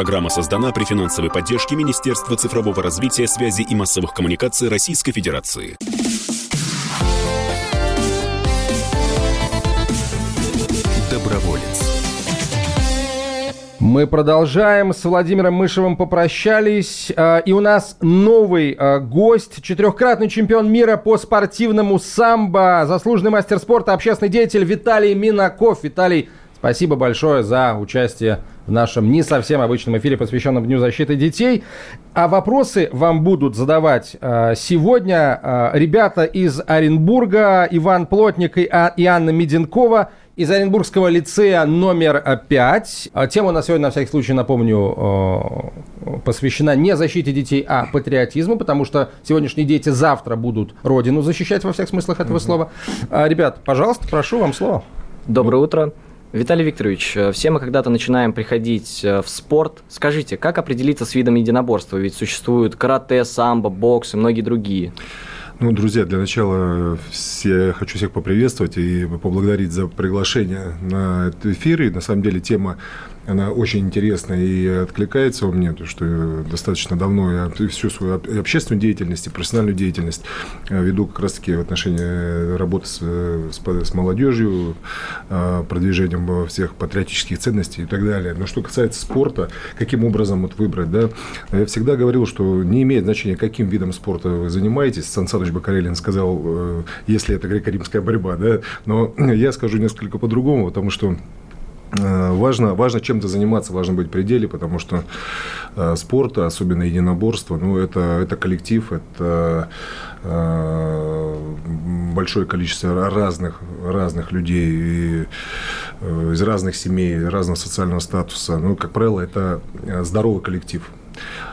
Программа создана при финансовой поддержке Министерства цифрового развития, связи и массовых коммуникаций Российской Федерации. Доброволец. Мы продолжаем. С Владимиром Мышевым попрощались. А, и у нас новый а, гость, четырехкратный чемпион мира по спортивному самбо, заслуженный мастер спорта, общественный деятель Виталий Минаков. Виталий, спасибо большое за участие в нашем не совсем обычном эфире, посвященном Дню защиты детей. А вопросы вам будут задавать а, сегодня ребята из Оренбурга, Иван Плотник и Анна Меденкова из Оренбургского лицея номер 5. А, тема на сегодня, на всякий случай, напомню, э, посвящена не защите детей, а патриотизму, потому что сегодняшние дети завтра будут родину защищать во всех смыслах этого mm-hmm. слова. А, ребят, пожалуйста, прошу вам слово. Доброе утро. Виталий Викторович, э, все мы когда-то начинаем приходить э, в спорт. Скажите, как определиться с видом единоборства? Ведь существуют карате, самбо, бокс и многие другие. Ну, друзья, для начала все, хочу всех поприветствовать и поблагодарить за приглашение на этот эфир. И на самом деле тема она очень интересна и откликается у меня, потому что достаточно давно я всю свою общественную деятельность и профессиональную деятельность э, веду как раз-таки в отношении работы с, с, с молодежью, э, продвижением всех патриотических ценностей и так далее. Но что касается спорта, каким образом вот выбрать, да, я всегда говорил, что не имеет значения, каким видом спорта вы занимаетесь. Сан Саныч Бакарелин сказал, э, если это греко-римская борьба, да, но я скажу несколько по-другому, потому что Э, важно, важно чем-то заниматься, важно быть в пределе, потому что э, спорт, особенно единоборство, ну, это, это коллектив, это э, большое количество разных, разных людей и, э, из разных семей, разного социального статуса. Ну, как правило, это э, здоровый коллектив.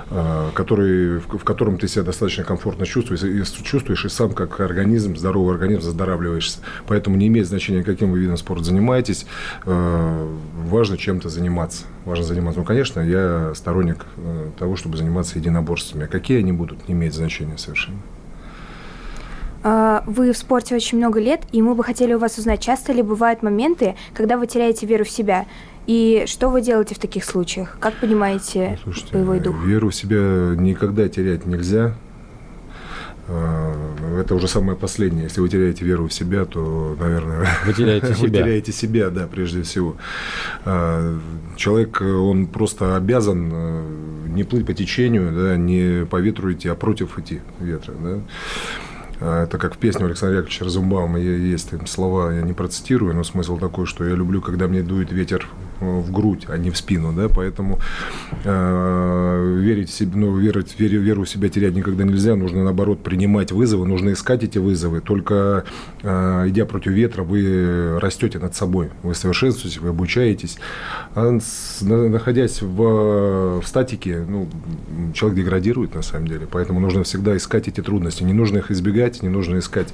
А, который, в котором ты себя достаточно комфортно чувствуешь, и чувствуешь и сам как организм, здоровый организм, заздоравливаешься. Поэтому не имеет значения, каким вы видом спорта занимаетесь, а, важно чем-то заниматься. Важно заниматься. Ну, конечно, я сторонник э, того, чтобы заниматься единоборствами. А какие они будут, не имеет значения совершенно. А, вы в спорте очень много лет, и мы бы хотели у вас узнать, часто ли бывают моменты, когда вы теряете веру в себя? И что вы делаете в таких случаях? Как понимаете ну, Слушайте, боевой дух? Веру в себя никогда терять нельзя. А, это уже самое последнее. Если вы теряете веру в себя, то, наверное, вы теряете себя. Вы теряете себя, да, прежде всего. А, человек, он просто обязан э, не плыть по течению, да, не по ветру идти, а против идти ветра. Да. А, это как в песне Александра Яковлевича Разумбаума есть там слова, я не процитирую, но смысл такой, что я люблю, когда мне дует ветер в грудь, а не в спину, да, поэтому э, верить в себе, ну, верить, веру, веру в себя терять никогда нельзя, нужно, наоборот, принимать вызовы, нужно искать эти вызовы, только э, идя против ветра, вы растете над собой, вы совершенствуетесь, вы обучаетесь, а с, находясь в, в статике, ну, человек деградирует, на самом деле, поэтому нужно всегда искать эти трудности, не нужно их избегать, не нужно искать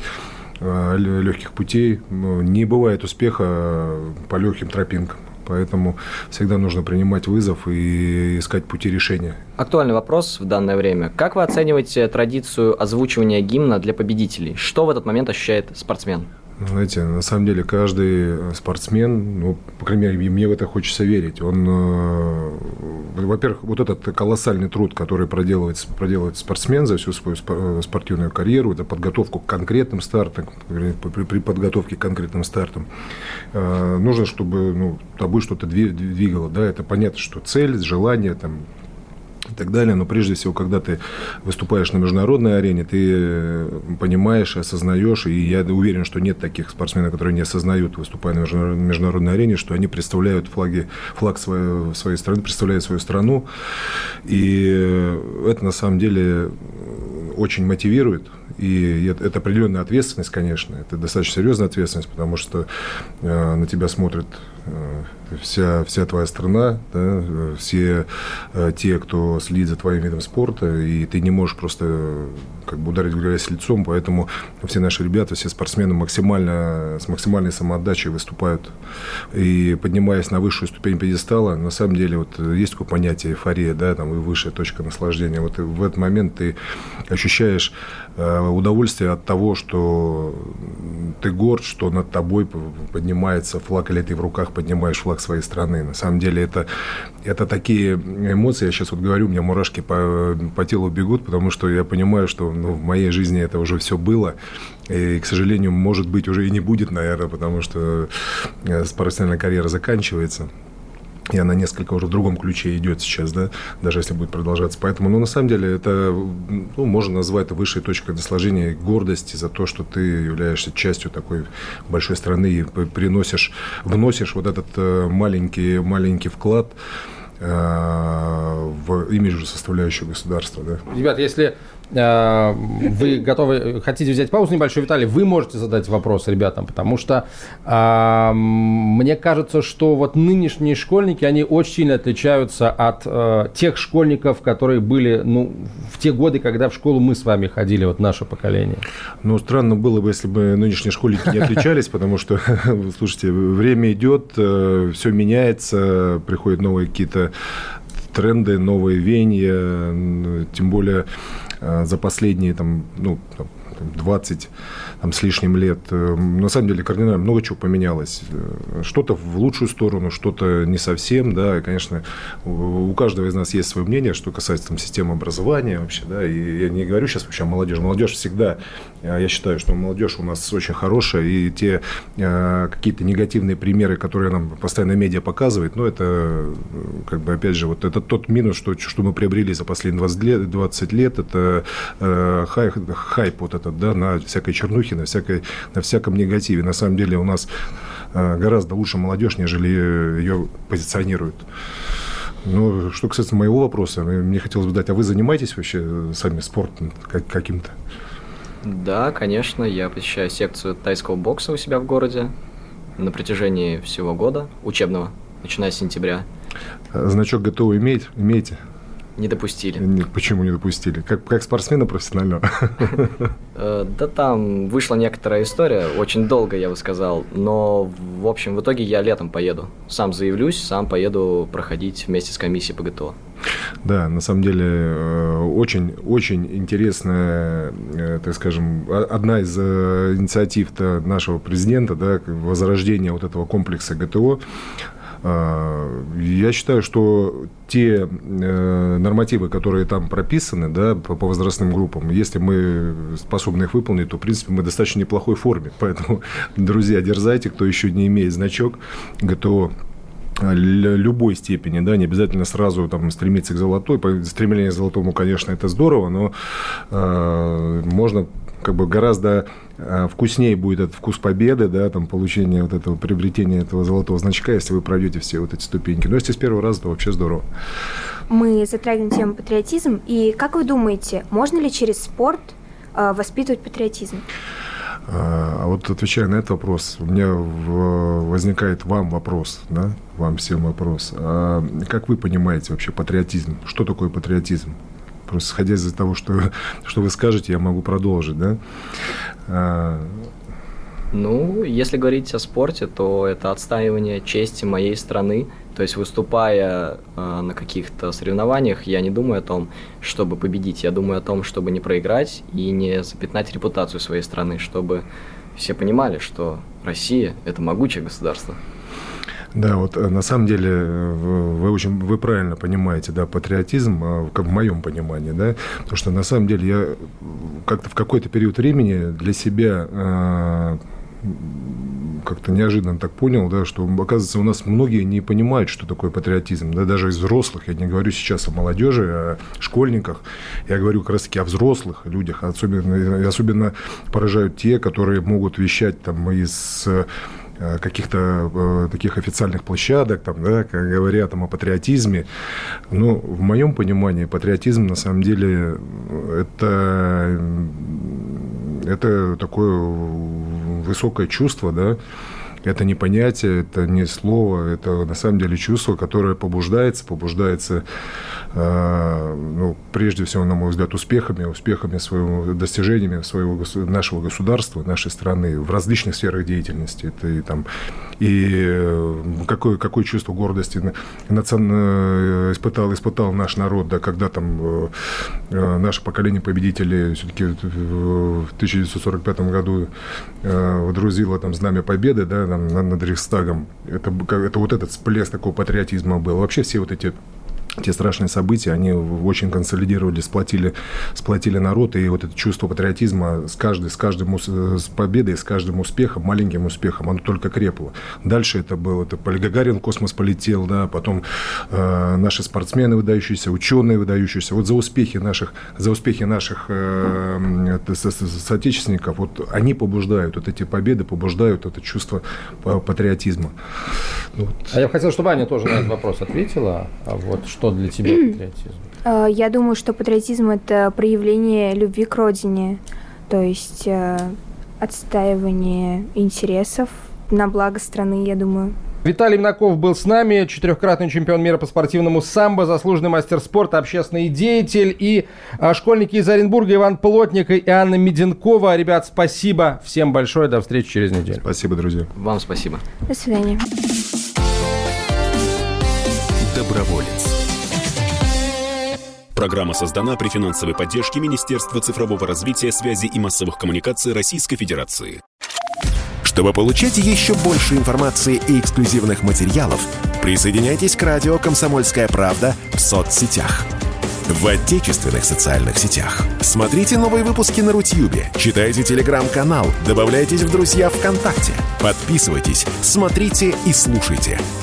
э, легких путей, не бывает успеха по легким тропинкам. Поэтому всегда нужно принимать вызов и искать пути решения. Актуальный вопрос в данное время. Как вы оцениваете традицию озвучивания гимна для победителей? Что в этот момент ощущает спортсмен? Знаете, на самом деле каждый спортсмен, ну, по крайней мере, мне в это хочется верить, он, э, во-первых, вот этот колоссальный труд, который проделывает, проделывает спортсмен за всю свою спортивную карьеру, это подготовку к конкретным стартам, при, при подготовке к конкретным стартам, э, нужно, чтобы ну, тобой что-то двигало, да, это понятно, что цель, желание, там, и так далее. Но прежде всего, когда ты выступаешь на международной арене, ты э, понимаешь, осознаешь, и я уверен, что нет таких спортсменов, которые не осознают, выступая на международной арене, что они представляют флаги, флаг своей, своей страны, представляют свою страну. И э, это на самом деле очень мотивирует. И это, определенная ответственность, конечно. Это достаточно серьезная ответственность, потому что э, на тебя смотрят э, вся, вся твоя страна, да, все э, те, кто следит за твоим видом спорта, и ты не можешь просто как бы ударить в грязь лицом, поэтому все наши ребята, все спортсмены максимально, с максимальной самоотдачей выступают. И поднимаясь на высшую ступень пьедестала, на самом деле вот есть такое понятие эйфория, да, там и высшая точка наслаждения. Вот в этот момент ты ощущаешь э, удовольствие от того, что ты горд, что над тобой поднимается флаг, или ты в руках поднимаешь флаг своей страны. На самом деле это, это такие эмоции, я сейчас вот говорю, у меня мурашки по, по телу бегут, потому что я понимаю, что ну, в моей жизни это уже все было, и, к сожалению, может быть, уже и не будет, наверное, потому что э, профессиональная карьера заканчивается и она несколько уже в другом ключе идет сейчас, да, даже если будет продолжаться. Поэтому, ну, на самом деле, это, ну, можно назвать это высшей точкой наслаждения гордости за то, что ты являешься частью такой большой страны и приносишь, вносишь вот этот э, маленький, маленький вклад э, в имиджевую составляющую государства, да. Ребят, если вы готовы, хотите взять паузу небольшую, Виталий, вы можете задать вопрос ребятам, потому что э, мне кажется, что вот нынешние школьники, они очень сильно отличаются от э, тех школьников, которые были ну, в те годы, когда в школу мы с вами ходили, вот наше поколение. Ну, странно было бы, если бы нынешние школьники не отличались, потому что, слушайте, время идет, э, все меняется, приходят новые какие-то тренды, новые веяния, тем более Э, за последние там, ну, 20 там, с лишним лет, э, на самом деле кардинально много чего поменялось. Э, что-то в лучшую сторону, что-то не совсем, да, и, конечно, у каждого из нас есть свое мнение, что касается там, системы образования вообще, да, и я не говорю сейчас вообще о молодежи, молодежь всегда, я считаю, что молодежь у нас очень хорошая, и те какие-то негативные примеры, которые нам постоянно медиа показывает, ну, это, как бы, опять же, вот это тот минус, что, что мы приобрели за последние 20 лет, 20 лет это э, хайп, хайп вот этот, да, на всякой чернухе, на, всякой, на всяком негативе. На самом деле у нас э, гораздо лучше молодежь, нежели ее позиционируют. Ну, что касается моего вопроса, мне хотелось бы дать, а вы занимаетесь вообще сами спортом каким-то? Да, конечно, я посещаю секцию тайского бокса у себя в городе на протяжении всего года учебного, начиная с сентября. Значок ГТО имеете? имеете? Не допустили. Нет, почему не допустили? Как, как спортсмена профессионального? Э, да там вышла некоторая история, очень долго, я бы сказал, но, в общем, в итоге я летом поеду. Сам заявлюсь, сам поеду проходить вместе с комиссией по ГТО. Да, на самом деле очень-очень э, интересная, э, так скажем, одна из инициатив нашего президента, да, возрождение вот этого комплекса ГТО, я считаю, что те э, нормативы, которые там прописаны да, по возрастным группам, если мы способны их выполнить, то, в принципе, мы в достаточно неплохой форме. Поэтому, друзья, дерзайте, кто еще не имеет значок ГТО любой степени, да, не обязательно сразу там стремиться к золотой. Стремление к золотому, конечно, это здорово, но э, можно как бы гораздо э, вкуснее будет этот вкус победы, да, там, получение вот этого, приобретения этого золотого значка, если вы пройдете все вот эти ступеньки. Но если с первого раза, то вообще здорово. Мы затрагиваем тему патриотизм. И как вы думаете, можно ли через спорт э, воспитывать патриотизм? А, а вот отвечая на этот вопрос, у меня возникает вам вопрос, да, вам всем вопрос. А как вы понимаете вообще патриотизм? Что такое патриотизм? Просто исходя из того, что, что вы скажете, я могу продолжить, да? А... Ну, если говорить о спорте, то это отстаивание чести моей страны. То есть, выступая э, на каких-то соревнованиях, я не думаю о том, чтобы победить. Я думаю о том, чтобы не проиграть и не запятнать репутацию своей страны, чтобы все понимали, что Россия – это могучее государство. Да, вот э, на самом деле э, вы очень вы правильно понимаете, да, патриотизм, как в моем понимании, да, потому что на самом деле я как-то в какой-то период времени для себя как-то неожиданно так понял, да, что, оказывается, у нас многие не понимают, что такое патриотизм, да, даже из взрослых, я не говорю сейчас о молодежи, о школьниках, я говорю как раз-таки о взрослых людях, особенно, особенно поражают те, которые могут вещать там из Э, каких-то э, таких официальных площадок, там, да, говоря там, о патриотизме. Но в моем понимании патриотизм на самом деле это, это такое высокое чувство, да, это не понятие, это не слово, это на самом деле чувство, которое побуждается, побуждается, э, ну, прежде всего, на мой взгляд, успехами, успехами своего, достижениями своего, нашего государства, нашей страны в различных сферах деятельности. Это и там и э, какое, какое чувство гордости э, испытал, испытал наш народ, да, когда там э, наше поколение победителей все-таки в 1945 году водрузило там знамя победы да, там, над Рейхстагом. Это, это вот этот всплеск такого патриотизма был. Вообще все вот эти те страшные события, они очень консолидировали, сплотили, сплотили народ, и вот это чувство патриотизма с, каждой, с каждым с победой, с каждым успехом, маленьким успехом, оно только крепло. Дальше это было, это Гагарин в космос полетел, да, потом э, наши спортсмены выдающиеся, ученые выдающиеся. Вот за успехи наших, за успехи наших э, со, со, соотечественников, вот они побуждают, вот эти победы побуждают это чувство патриотизма. Вот. А я хотел, чтобы Аня тоже на этот вопрос ответила. А вот что для тебя патриотизм? Э, я думаю, что патриотизм – это проявление любви к родине, то есть э, отстаивание интересов на благо страны, я думаю. Виталий Минаков был с нами, четырехкратный чемпион мира по спортивному самбо, заслуженный мастер спорта, общественный деятель и а, школьники из Оренбурга Иван Плотник и Анна Меденкова. Ребят, спасибо всем большое, до встречи через неделю. Спасибо, друзья. Вам спасибо. До свидания. Доброволец. Программа создана при финансовой поддержке Министерства цифрового развития, связи и массовых коммуникаций Российской Федерации. Чтобы получать еще больше информации и эксклюзивных материалов, присоединяйтесь к радио «Комсомольская правда» в соцсетях. В отечественных социальных сетях. Смотрите новые выпуски на Рутьюбе, читайте телеграм-канал, добавляйтесь в друзья ВКонтакте, подписывайтесь, смотрите и слушайте –